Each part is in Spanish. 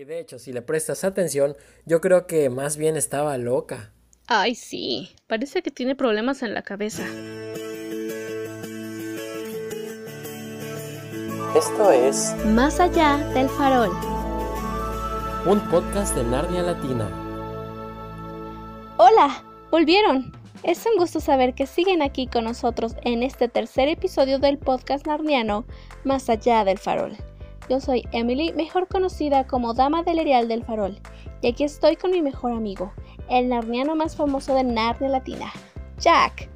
Y de hecho, si le prestas atención, yo creo que más bien estaba loca. Ay, sí, parece que tiene problemas en la cabeza. Esto es Más allá del farol. un podcast de Narnia Latina. Hola, volvieron. Es un gusto saber que siguen aquí con nosotros en este tercer episodio del podcast narniano Más allá del farol. Yo soy Emily, mejor conocida como Dama del Erial del Farol, y aquí estoy con mi mejor amigo, el narniano más famoso de Narnia Latina, Jack.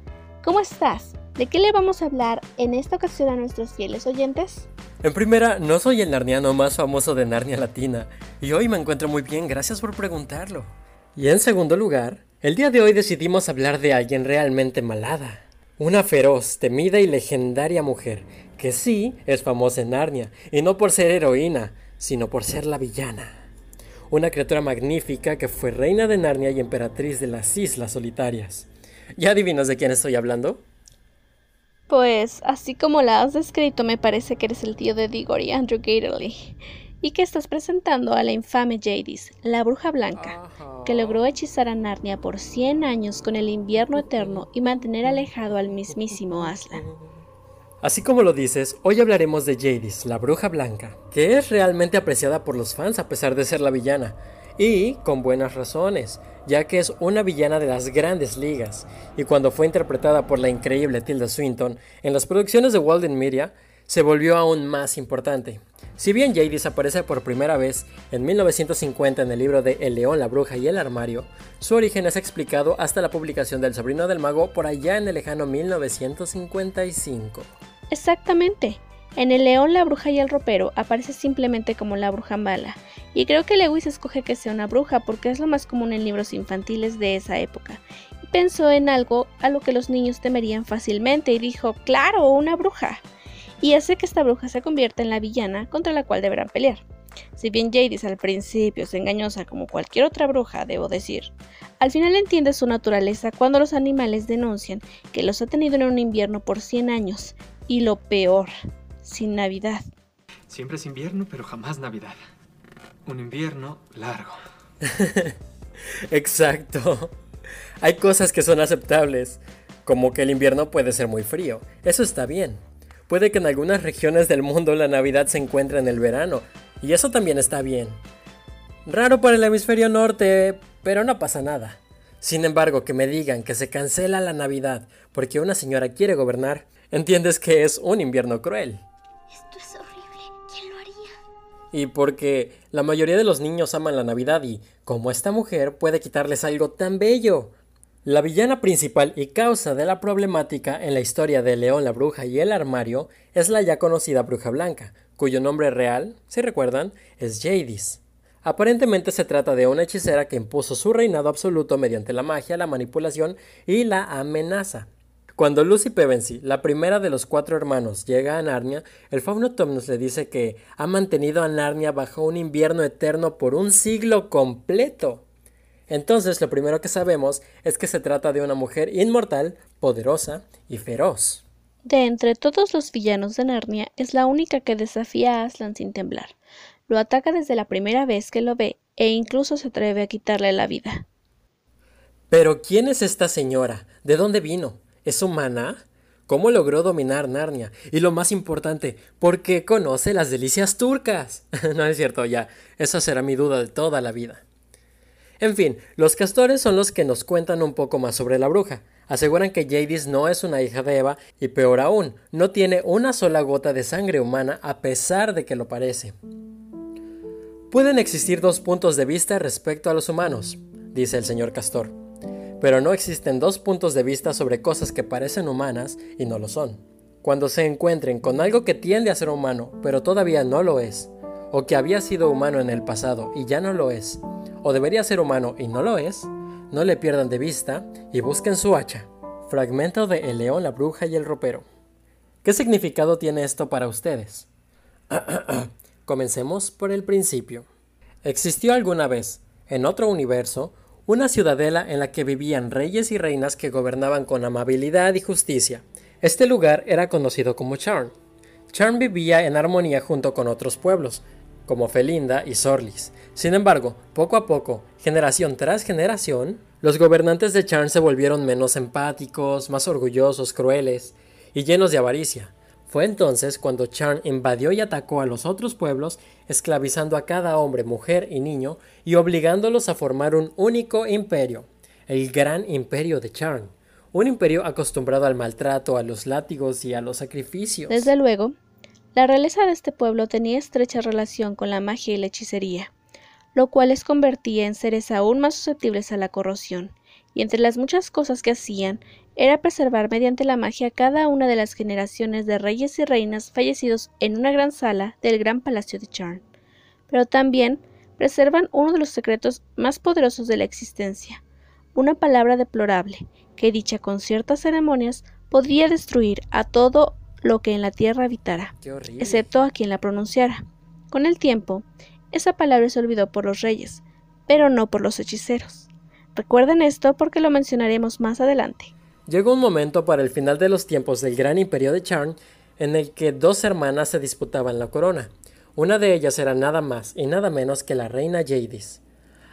¿Cómo estás? ¿De qué le vamos a hablar en esta ocasión a nuestros fieles oyentes? En primera, no soy el narniano más famoso de Narnia Latina, y hoy me encuentro muy bien, gracias por preguntarlo. Y en segundo lugar, el día de hoy decidimos hablar de alguien realmente malada. Una feroz, temida y legendaria mujer, que sí es famosa en Narnia, y no por ser heroína, sino por ser la villana. Una criatura magnífica que fue reina de Narnia y emperatriz de las Islas Solitarias. ¿Ya adivinas de quién estoy hablando? Pues, así como la has descrito, me parece que eres el tío de Diggory y Andrew Gatterly. Y que estás presentando a la infame Jadis, la bruja blanca, que logró hechizar a Narnia por 100 años con el invierno eterno y mantener alejado al mismísimo Aslan. Así como lo dices, hoy hablaremos de Jadis, la bruja blanca, que es realmente apreciada por los fans a pesar de ser la villana, y con buenas razones, ya que es una villana de las grandes ligas, y cuando fue interpretada por la increíble Tilda Swinton en las producciones de Walden Media, se volvió aún más importante. Si bien Jadis aparece por primera vez en 1950 en el libro de El león, la bruja y el armario, su origen es explicado hasta la publicación del sobrino del mago por allá en el lejano 1955. Exactamente. En El León, la bruja y el ropero aparece simplemente como la bruja mala, y creo que Lewis escoge que sea una bruja porque es lo más común en libros infantiles de esa época. Y pensó en algo a lo que los niños temerían fácilmente y dijo, claro, una bruja. Y hace que esta bruja se convierta en la villana contra la cual deberán pelear. Si bien Jadis al principio es engañosa como cualquier otra bruja, debo decir, al final entiende su naturaleza cuando los animales denuncian que los ha tenido en un invierno por 100 años, y lo peor, sin Navidad. Siempre es invierno, pero jamás Navidad. Un invierno largo. Exacto. Hay cosas que son aceptables, como que el invierno puede ser muy frío. Eso está bien. Puede que en algunas regiones del mundo la Navidad se encuentre en el verano, y eso también está bien. Raro para el hemisferio norte, pero no pasa nada. Sin embargo, que me digan que se cancela la Navidad porque una señora quiere gobernar, entiendes que es un invierno cruel. Esto es horrible. ¿Quién lo haría? Y porque la mayoría de los niños aman la Navidad y, como esta mujer, puede quitarles algo tan bello. La villana principal y causa de la problemática en la historia de León la Bruja y el Armario es la ya conocida Bruja Blanca, cuyo nombre real, si recuerdan, es Jadis. Aparentemente se trata de una hechicera que impuso su reinado absoluto mediante la magia, la manipulación y la amenaza. Cuando Lucy Pevensey, la primera de los cuatro hermanos, llega a Narnia, el fauno Tomnos le dice que ha mantenido a Narnia bajo un invierno eterno por un siglo completo. Entonces lo primero que sabemos es que se trata de una mujer inmortal, poderosa y feroz. De entre todos los villanos de Narnia, es la única que desafía a Aslan sin temblar. Lo ataca desde la primera vez que lo ve e incluso se atreve a quitarle la vida. Pero ¿quién es esta señora? ¿De dónde vino? ¿Es humana? ¿Cómo logró dominar Narnia? Y lo más importante, ¿por qué conoce las delicias turcas? no es cierto, ya, esa será mi duda de toda la vida. En fin, los castores son los que nos cuentan un poco más sobre la bruja. Aseguran que Jadis no es una hija de Eva y peor aún, no tiene una sola gota de sangre humana a pesar de que lo parece. Pueden existir dos puntos de vista respecto a los humanos, dice el señor Castor, pero no existen dos puntos de vista sobre cosas que parecen humanas y no lo son. Cuando se encuentren con algo que tiende a ser humano, pero todavía no lo es, o que había sido humano en el pasado y ya no lo es, o debería ser humano y no lo es, no le pierdan de vista y busquen su hacha. Fragmento de El león, la bruja y el ropero. ¿Qué significado tiene esto para ustedes? Comencemos por el principio. Existió alguna vez, en otro universo, una ciudadela en la que vivían reyes y reinas que gobernaban con amabilidad y justicia. Este lugar era conocido como Charn. Charn vivía en armonía junto con otros pueblos, como Felinda y Sorlis, Sin embargo, poco a poco, generación tras generación, los gobernantes de Charn se volvieron menos empáticos, más orgullosos, crueles y llenos de avaricia. Fue entonces cuando Charn invadió y atacó a los otros pueblos, esclavizando a cada hombre, mujer y niño y obligándolos a formar un único imperio, el gran imperio de Charn, un imperio acostumbrado al maltrato, a los látigos y a los sacrificios. Desde luego, la realeza de este pueblo tenía estrecha relación con la magia y la hechicería lo cual les convertía en seres aún más susceptibles a la corrosión, y entre las muchas cosas que hacían era preservar mediante la magia cada una de las generaciones de reyes y reinas fallecidos en una gran sala del gran palacio de Charn. Pero también preservan uno de los secretos más poderosos de la existencia, una palabra deplorable, que dicha con ciertas ceremonias podría destruir a todo lo que en la tierra habitara, excepto a quien la pronunciara. Con el tiempo, esa palabra se olvidó por los reyes, pero no por los hechiceros. Recuerden esto porque lo mencionaremos más adelante. Llegó un momento para el final de los tiempos del gran imperio de Charn en el que dos hermanas se disputaban la corona. Una de ellas era nada más y nada menos que la reina Jadis.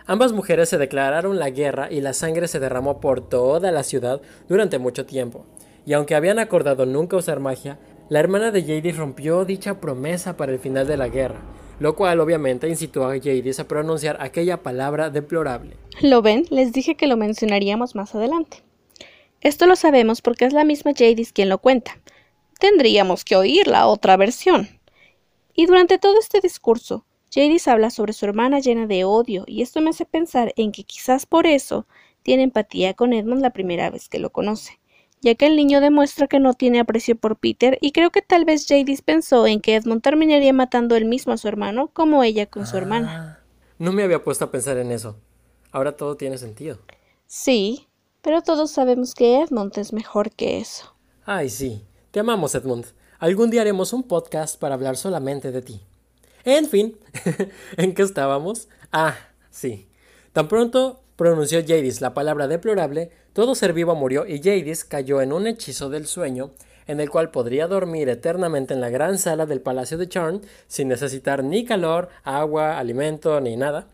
Ambas mujeres se declararon la guerra y la sangre se derramó por toda la ciudad durante mucho tiempo. Y aunque habían acordado nunca usar magia, la hermana de Jadis rompió dicha promesa para el final de la guerra, lo cual obviamente incitó a Jadis a pronunciar aquella palabra deplorable. ¿Lo ven? Les dije que lo mencionaríamos más adelante. Esto lo sabemos porque es la misma Jadis quien lo cuenta. Tendríamos que oír la otra versión. Y durante todo este discurso, Jadis habla sobre su hermana llena de odio, y esto me hace pensar en que quizás por eso tiene empatía con Edmund la primera vez que lo conoce ya que el niño demuestra que no tiene aprecio por Peter y creo que tal vez Jadis pensó en que Edmund terminaría matando él mismo a su hermano como ella con su hermana. Ah, no me había puesto a pensar en eso. Ahora todo tiene sentido. Sí, pero todos sabemos que Edmund es mejor que eso. Ay, sí. Te amamos, Edmund. Algún día haremos un podcast para hablar solamente de ti. En fin, ¿en qué estábamos? Ah, sí. Tan pronto pronunció Jadis la palabra deplorable, todo ser vivo murió y Jadis cayó en un hechizo del sueño en el cual podría dormir eternamente en la gran sala del palacio de Charn sin necesitar ni calor, agua, alimento ni nada,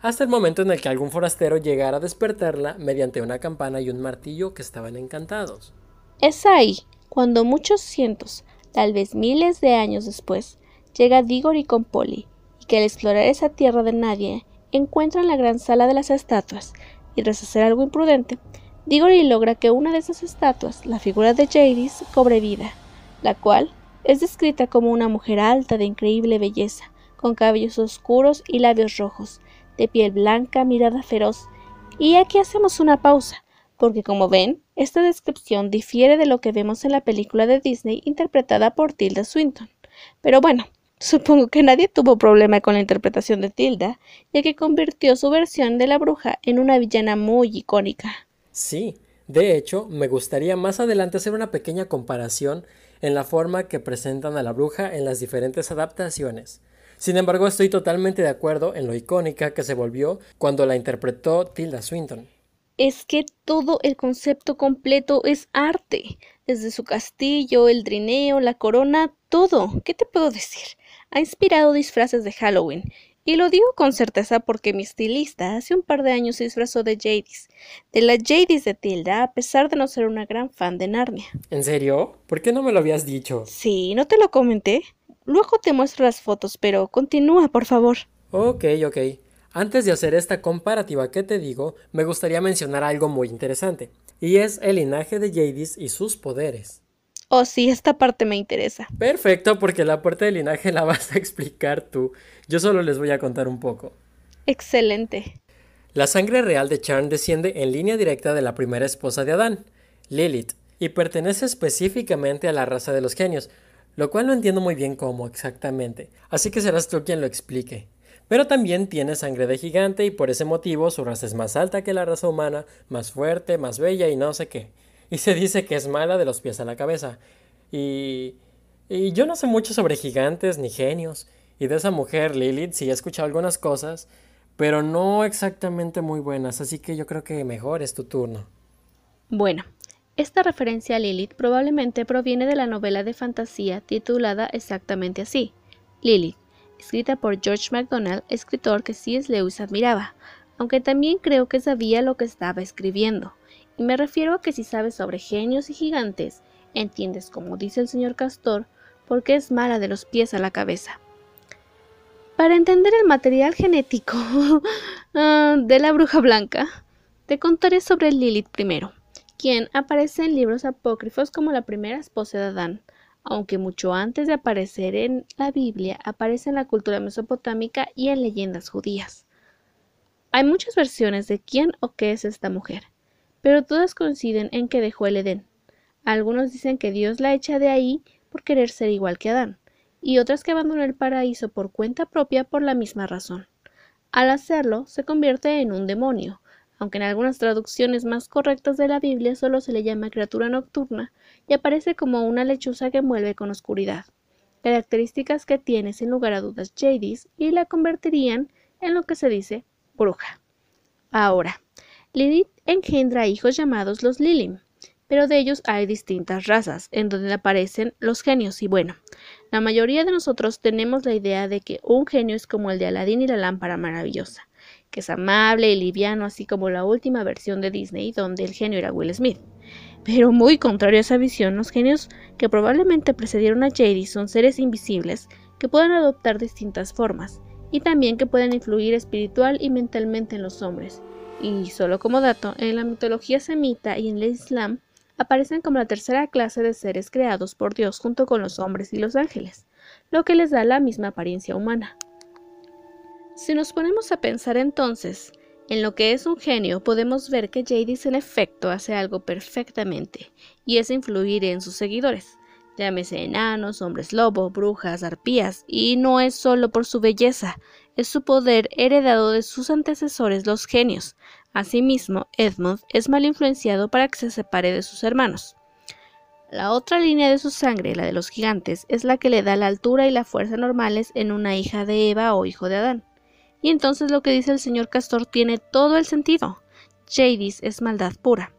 hasta el momento en el que algún forastero llegara a despertarla mediante una campana y un martillo que estaban encantados. Es ahí cuando muchos cientos, tal vez miles de años después, llega Diggory con Polly, y que al explorar esa tierra de nadie encuentran la gran sala de las estatuas, y tras hacer algo imprudente, Diggory logra que una de esas estatuas, la figura de Jadis, cobre vida, la cual es descrita como una mujer alta de increíble belleza, con cabellos oscuros y labios rojos, de piel blanca, mirada feroz. Y aquí hacemos una pausa, porque como ven, esta descripción difiere de lo que vemos en la película de Disney interpretada por Tilda Swinton. Pero bueno, Supongo que nadie tuvo problema con la interpretación de Tilda, ya que convirtió su versión de la bruja en una villana muy icónica. Sí, de hecho, me gustaría más adelante hacer una pequeña comparación en la forma que presentan a la bruja en las diferentes adaptaciones. Sin embargo, estoy totalmente de acuerdo en lo icónica que se volvió cuando la interpretó Tilda Swinton. Es que todo el concepto completo es arte, desde su castillo, el trineo, la corona, todo. ¿Qué te puedo decir? Ha inspirado disfraces de Halloween, y lo digo con certeza porque mi estilista hace un par de años se disfrazó de Jadis, de la Jadis de Tilda, a pesar de no ser una gran fan de Narnia. ¿En serio? ¿Por qué no me lo habías dicho? Sí, ¿no te lo comenté? Luego te muestro las fotos, pero continúa, por favor. Ok, ok. Antes de hacer esta comparativa que te digo, me gustaría mencionar algo muy interesante, y es el linaje de Jadis y sus poderes. Oh, sí, esta parte me interesa. Perfecto, porque la parte del linaje la vas a explicar tú. Yo solo les voy a contar un poco. Excelente. La sangre real de Charn desciende en línea directa de la primera esposa de Adán, Lilith, y pertenece específicamente a la raza de los genios, lo cual no entiendo muy bien cómo exactamente, así que serás tú quien lo explique. Pero también tiene sangre de gigante y por ese motivo su raza es más alta que la raza humana, más fuerte, más bella y no sé qué y se dice que es mala de los pies a la cabeza. Y, y yo no sé mucho sobre gigantes ni genios. Y de esa mujer, Lilith, sí he escuchado algunas cosas, pero no exactamente muy buenas, así que yo creo que mejor es tu turno. Bueno, esta referencia a Lilith probablemente proviene de la novela de fantasía titulada exactamente así, Lilith, escrita por George MacDonald, escritor que C.S. Lewis admiraba, aunque también creo que sabía lo que estaba escribiendo. Me refiero a que si sabes sobre genios y gigantes, entiendes, como dice el señor Castor, por qué es mala de los pies a la cabeza. Para entender el material genético ah, de la bruja blanca, te contaré sobre Lilith primero, quien aparece en libros apócrifos como la primera esposa de Adán, aunque mucho antes de aparecer en la Biblia aparece en la cultura mesopotámica y en leyendas judías. Hay muchas versiones de quién o qué es esta mujer, pero todas coinciden en que dejó el Edén. Algunos dicen que Dios la echa de ahí por querer ser igual que Adán, y otras que abandonó el paraíso por cuenta propia por la misma razón. Al hacerlo, se convierte en un demonio, aunque en algunas traducciones más correctas de la Biblia solo se le llama criatura nocturna y aparece como una lechuza que mueve con oscuridad, características que tiene sin lugar a dudas Jadis y la convertirían en lo que se dice bruja. Ahora, Lilith engendra hijos llamados los Lilim, pero de ellos hay distintas razas, en donde aparecen los genios, y bueno, la mayoría de nosotros tenemos la idea de que un genio es como el de Aladín y la lámpara maravillosa, que es amable y liviano, así como la última versión de Disney, donde el genio era Will Smith. Pero muy contrario a esa visión, los genios que probablemente precedieron a Jady son seres invisibles que pueden adoptar distintas formas, y también que pueden influir espiritual y mentalmente en los hombres. Y solo como dato, en la mitología semita y en el Islam aparecen como la tercera clase de seres creados por Dios junto con los hombres y los ángeles, lo que les da la misma apariencia humana. Si nos ponemos a pensar entonces en lo que es un genio, podemos ver que Jadis en efecto hace algo perfectamente, y es influir en sus seguidores, llámese enanos, hombres lobo, brujas, arpías, y no es solo por su belleza, es su poder heredado de sus antecesores los genios. Asimismo, Edmund es mal influenciado para que se separe de sus hermanos. La otra línea de su sangre, la de los gigantes, es la que le da la altura y la fuerza normales en una hija de Eva o hijo de Adán. Y entonces lo que dice el señor Castor tiene todo el sentido. Jadis es maldad pura.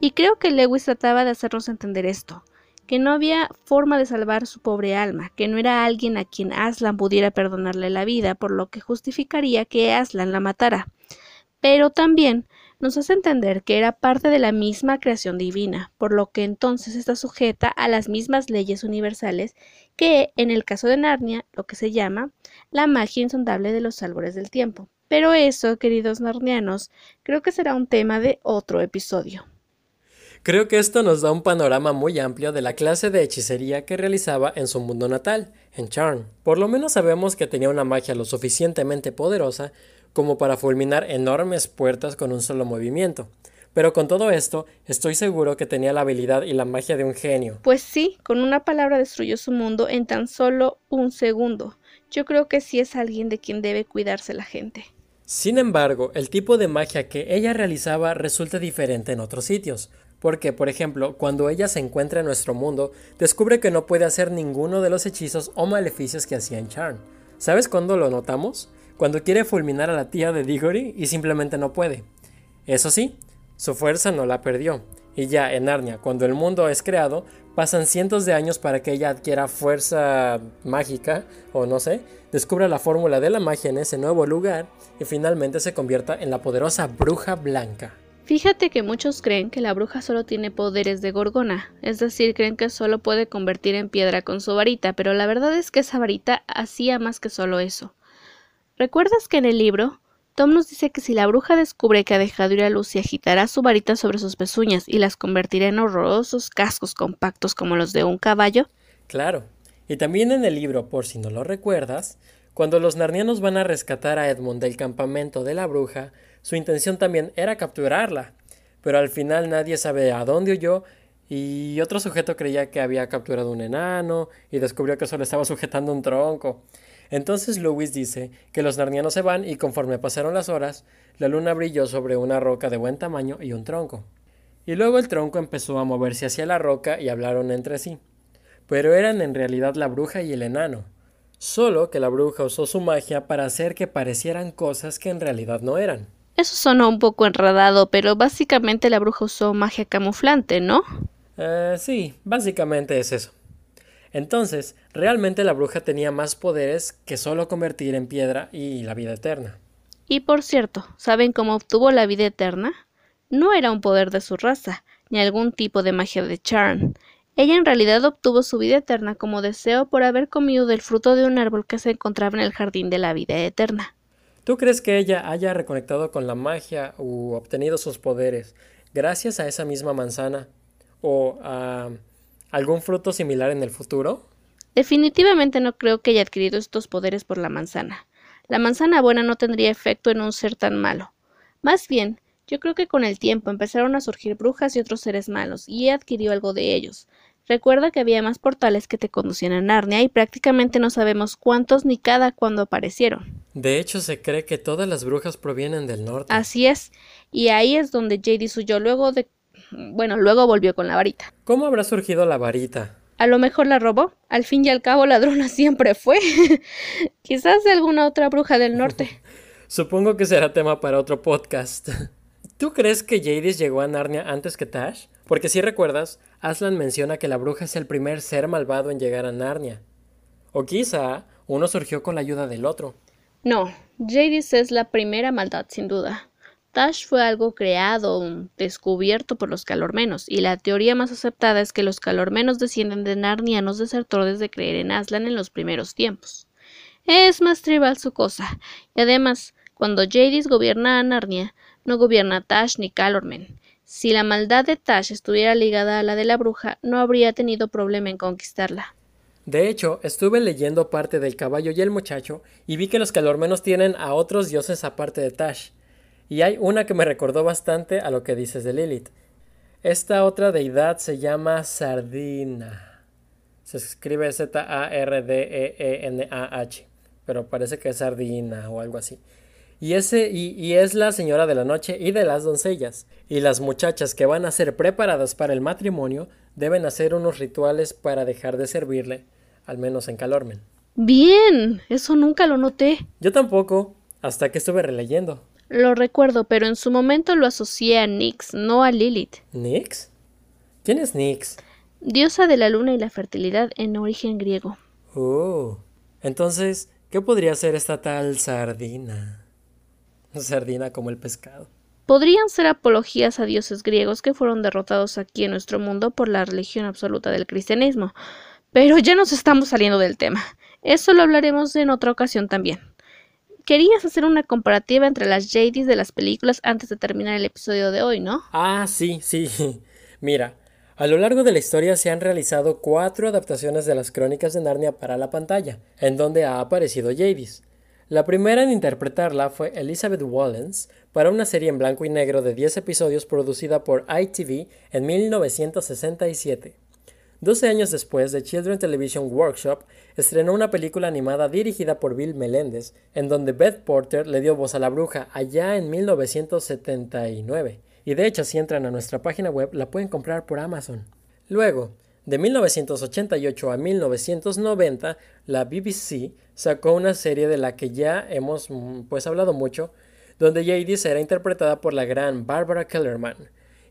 Y creo que Lewis trataba de hacernos entender esto, que no había forma de salvar su pobre alma, que no era alguien a quien Aslan pudiera perdonarle la vida, por lo que justificaría que Aslan la matara. Pero también nos hace entender que era parte de la misma creación divina, por lo que entonces está sujeta a las mismas leyes universales que, en el caso de Narnia, lo que se llama la magia insondable de los árboles del tiempo. Pero eso, queridos narnianos, creo que será un tema de otro episodio. Creo que esto nos da un panorama muy amplio de la clase de hechicería que realizaba en su mundo natal, en Charn. Por lo menos sabemos que tenía una magia lo suficientemente poderosa como para fulminar enormes puertas con un solo movimiento. Pero con todo esto, estoy seguro que tenía la habilidad y la magia de un genio. Pues sí, con una palabra destruyó su mundo en tan solo un segundo. Yo creo que sí es alguien de quien debe cuidarse la gente. Sin embargo, el tipo de magia que ella realizaba resulta diferente en otros sitios. Porque, por ejemplo, cuando ella se encuentra en nuestro mundo, descubre que no puede hacer ninguno de los hechizos o maleficios que hacía en Charm. ¿Sabes cuándo lo notamos? cuando quiere fulminar a la tía de Diggory y simplemente no puede. Eso sí, su fuerza no la perdió, y ya en Narnia, cuando el mundo es creado, pasan cientos de años para que ella adquiera fuerza mágica, o no sé, descubra la fórmula de la magia en ese nuevo lugar y finalmente se convierta en la poderosa bruja blanca. Fíjate que muchos creen que la bruja solo tiene poderes de gorgona, es decir, creen que solo puede convertir en piedra con su varita, pero la verdad es que esa varita hacía más que solo eso. ¿Recuerdas que en el libro Tom nos dice que si la bruja descubre que ha dejado ir a Lucy, agitará su varita sobre sus pezuñas y las convertirá en horrorosos cascos compactos como los de un caballo? Claro. Y también en el libro, por si no lo recuerdas, cuando los narnianos van a rescatar a Edmund del campamento de la bruja, su intención también era capturarla. Pero al final nadie sabe a dónde huyó y otro sujeto creía que había capturado un enano y descubrió que solo estaba sujetando un tronco. Entonces Lewis dice que los narnianos se van y conforme pasaron las horas, la luna brilló sobre una roca de buen tamaño y un tronco. Y luego el tronco empezó a moverse hacia la roca y hablaron entre sí. Pero eran en realidad la bruja y el enano. Solo que la bruja usó su magia para hacer que parecieran cosas que en realidad no eran. Eso sonó un poco enredado, pero básicamente la bruja usó magia camuflante, ¿no? Eh, sí, básicamente es eso. Entonces, realmente la bruja tenía más poderes que solo convertir en piedra y la vida eterna. Y por cierto, ¿saben cómo obtuvo la vida eterna? No era un poder de su raza, ni algún tipo de magia de Charm. Ella en realidad obtuvo su vida eterna como deseo por haber comido del fruto de un árbol que se encontraba en el jardín de la vida eterna. ¿Tú crees que ella haya reconectado con la magia u obtenido sus poderes gracias a esa misma manzana o a algún fruto similar en el futuro? Definitivamente no creo que haya adquirido estos poderes por la manzana. La manzana buena no tendría efecto en un ser tan malo. Más bien, yo creo que con el tiempo empezaron a surgir brujas y otros seres malos, y adquirió algo de ellos. Recuerda que había más portales que te conducían a Narnia y prácticamente no sabemos cuántos ni cada cuándo aparecieron. De hecho, se cree que todas las brujas provienen del norte. Así es, y ahí es donde Jady huyó luego de... Bueno, luego volvió con la varita. ¿Cómo habrá surgido la varita? A lo mejor la robó. Al fin y al cabo, ladrona siempre fue. Quizás de alguna otra bruja del norte. Supongo que será tema para otro podcast. ¿Tú crees que Jadis llegó a Narnia antes que Tash? Porque si recuerdas, Aslan menciona que la bruja es el primer ser malvado en llegar a Narnia. O quizá uno surgió con la ayuda del otro. No, Jadis es la primera maldad, sin duda. Tash fue algo creado, descubierto por los calormenos, y la teoría más aceptada es que los calormenos descienden de narnianos desertores de creer en Aslan en los primeros tiempos. Es más tribal su cosa, y además, cuando Jadis gobierna a Narnia, no gobierna Tash ni Calormen. Si la maldad de Tash estuviera ligada a la de la bruja, no habría tenido problema en conquistarla. De hecho, estuve leyendo parte del caballo y el muchacho y vi que los calormenos tienen a otros dioses aparte de Tash. Y hay una que me recordó bastante a lo que dices de Lilith. Esta otra deidad se llama Sardina. Se escribe Z-A-R-D-E-E-N-A-H, pero parece que es Sardina o algo así. Y, y, es la señora de la noche y de las doncellas. Y las muchachas que van a ser preparadas para el matrimonio deben hacer unos rituales para dejar de servirle, al menos en Calormen. Bien, eso nunca lo noté. Yo tampoco, hasta que estuve releyendo. Lo recuerdo, pero en su momento lo asocié a Nix, no a Lilith. ¿Nix? ¿Quién es Nix? Diosa de la luna y la fertilidad en origen griego. Oh. Entonces, ¿qué podría ser esta tal sardina? Sardina como el pescado. Podrían ser apologías a dioses griegos que fueron derrotados aquí en nuestro mundo por la religión absoluta del cristianismo. Pero ya nos estamos saliendo del tema. Eso lo hablaremos en otra ocasión también. Querías hacer una comparativa entre las JDs de las películas antes de terminar el episodio de hoy, ¿no? Ah, sí, sí. Mira, a lo largo de la historia se han realizado cuatro adaptaciones de las crónicas de Narnia para la pantalla, en donde ha aparecido Jadis. La primera en interpretarla fue Elizabeth Wallens para una serie en blanco y negro de 10 episodios producida por ITV en 1967. Doce años después, The Children Television Workshop estrenó una película animada dirigida por Bill Melendez, en donde Beth Porter le dio voz a la bruja allá en 1979. Y de hecho, si entran a nuestra página web, la pueden comprar por Amazon. Luego, de 1988 a 1990, la BBC sacó una serie de la que ya hemos mm, pues hablado mucho, donde Jadis era interpretada por la gran Barbara Kellerman.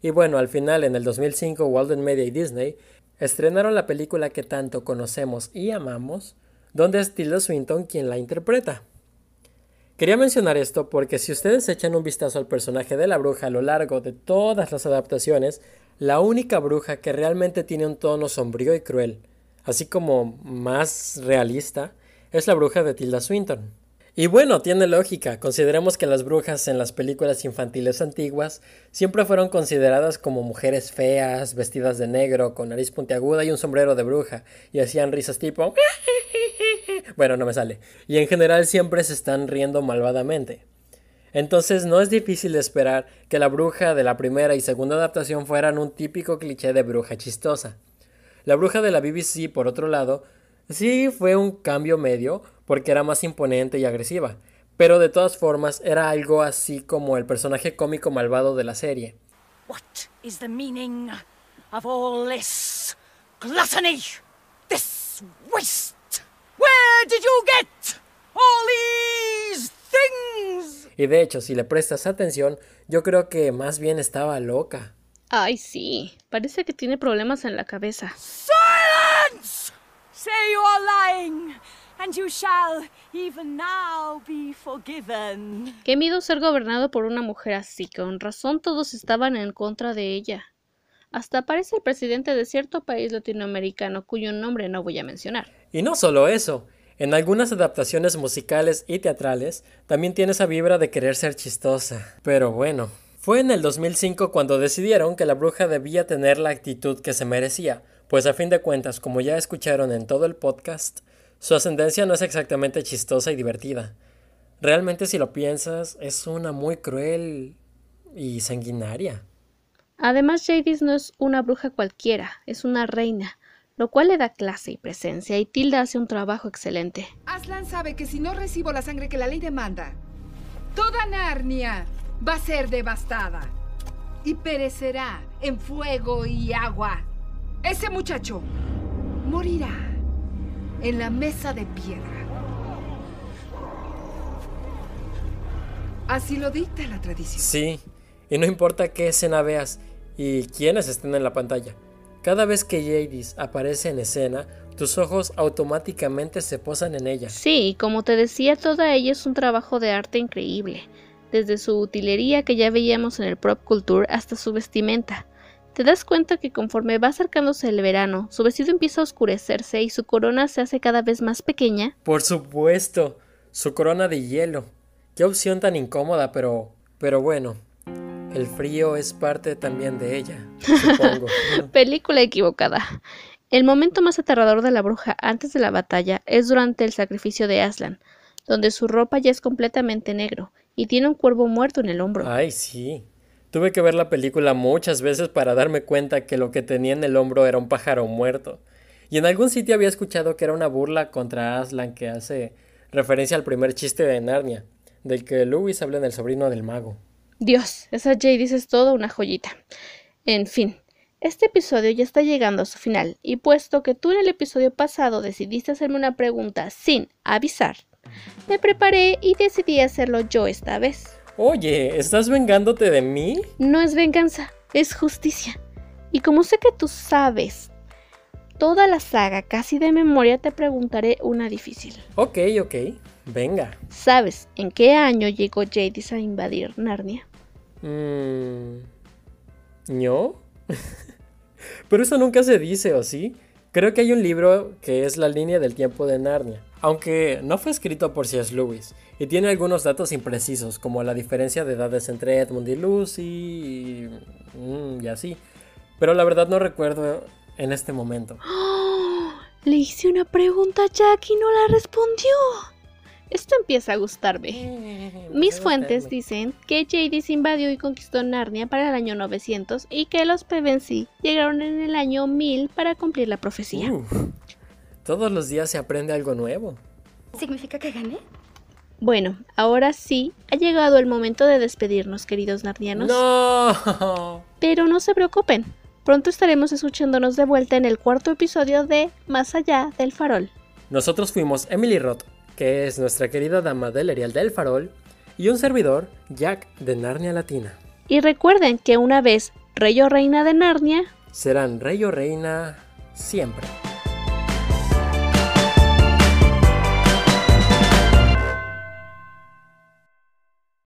Y bueno, al final en el 2005 Walden Media y Disney estrenaron la película que tanto conocemos y amamos, donde es Tilda Swinton quien la interpreta. Quería mencionar esto porque si ustedes echan un vistazo al personaje de la bruja a lo largo de todas las adaptaciones, la única bruja que realmente tiene un tono sombrío y cruel, así como más realista, es la bruja de Tilda Swinton. Y bueno, tiene lógica, consideremos que las brujas en las películas infantiles antiguas siempre fueron consideradas como mujeres feas, vestidas de negro, con nariz puntiaguda y un sombrero de bruja, y hacían risas tipo... bueno, no me sale. Y en general siempre se están riendo malvadamente. Entonces no es difícil esperar que la bruja de la primera y segunda adaptación fueran un típico cliché de bruja chistosa. La bruja de la BBC, por otro lado, sí fue un cambio medio porque era más imponente y agresiva, pero de todas formas era algo así como el personaje cómico malvado de la serie. What is the meaning of all this gluttony? This waste? Where did you get all these things? Y de hecho, si le prestas atención, yo creo que más bien estaba loca. Ay, sí. Parece que tiene problemas en la cabeza. ¡Silence! Say you are lying, and you shall even now be forgiven. Qué miedo ser gobernado por una mujer así, con razón todos estaban en contra de ella. Hasta aparece el presidente de cierto país latinoamericano cuyo nombre no voy a mencionar. Y no solo eso, en algunas adaptaciones musicales y teatrales también tiene esa vibra de querer ser chistosa. Pero bueno, fue en el 2005 cuando decidieron que la bruja debía tener la actitud que se merecía, pues a fin de cuentas, como ya escucharon en todo el podcast, su ascendencia no es exactamente chistosa y divertida. Realmente si lo piensas, es una muy cruel y sanguinaria. Además, Jadis no es una bruja cualquiera, es una reina, lo cual le da clase y presencia, y Tilda hace un trabajo excelente. Aslan sabe que si no recibo la sangre que la ley demanda, toda Narnia va a ser devastada y perecerá en fuego y agua. Ese muchacho morirá en la mesa de piedra. Así lo dicta la tradición. Sí, y no importa qué escena veas y quiénes estén en la pantalla. Cada vez que Jadis aparece en escena, tus ojos automáticamente se posan en ella. Sí, como te decía, toda ella es un trabajo de arte increíble, desde su utilería que ya veíamos en el prop culture hasta su vestimenta. Te das cuenta que conforme va acercándose el verano, su vestido empieza a oscurecerse y su corona se hace cada vez más pequeña. Por supuesto, su corona de hielo. Qué opción tan incómoda, pero pero bueno. El frío es parte también de ella, supongo. Película equivocada. El momento más aterrador de la bruja antes de la batalla es durante el sacrificio de Aslan, donde su ropa ya es completamente negro y tiene un cuervo muerto en el hombro. Ay, sí. Tuve que ver la película muchas veces para darme cuenta que lo que tenía en el hombro era un pájaro muerto. Y en algún sitio había escuchado que era una burla contra Aslan que hace referencia al primer chiste de Narnia, del que Lewis habla en El sobrino del mago. Dios, esa Jadis es toda una joyita. En fin, este episodio ya está llegando a su final, y puesto que tú en el episodio pasado decidiste hacerme una pregunta sin avisar, me preparé y decidí hacerlo yo esta vez. Oye, ¿estás vengándote de mí? No es venganza, es justicia. Y como sé que tú sabes toda la saga casi de memoria, te preguntaré una difícil. Ok, ok, venga. ¿Sabes en qué año llegó Jadis a invadir Narnia? Mmm... ¿No? Pero eso nunca se dice, ¿o sí? Creo que hay un libro que es La línea del tiempo de Narnia, aunque no fue escrito por C.S. Lewis y tiene algunos datos imprecisos, como la diferencia de edades entre Edmund y Lucy y, mm, así. Pero la verdad no recuerdo en este momento. Le hice una pregunta a Jack y no la respondió. Esto empieza a gustarme. Mis fuentes dicen que Jadis invadió y conquistó Narnia para el año 900 y que los Pevensie llegaron en el año 1000 para cumplir la profecía. Uf, todos los días se aprende algo nuevo. ¿Significa que gané? Bueno, ahora sí, ha llegado el momento de despedirnos, queridos narnianos. ¡No! Pero no se preocupen, pronto estaremos escuchándonos de vuelta en el cuarto episodio de Más allá del farol. Nosotros fuimos Emily Roth, que es nuestra querida dama del Erial del Farol, y un servidor, Jack de Narnia Latina. Y recuerden que una vez rey o reina de Narnia, Serán rey o reina siempre.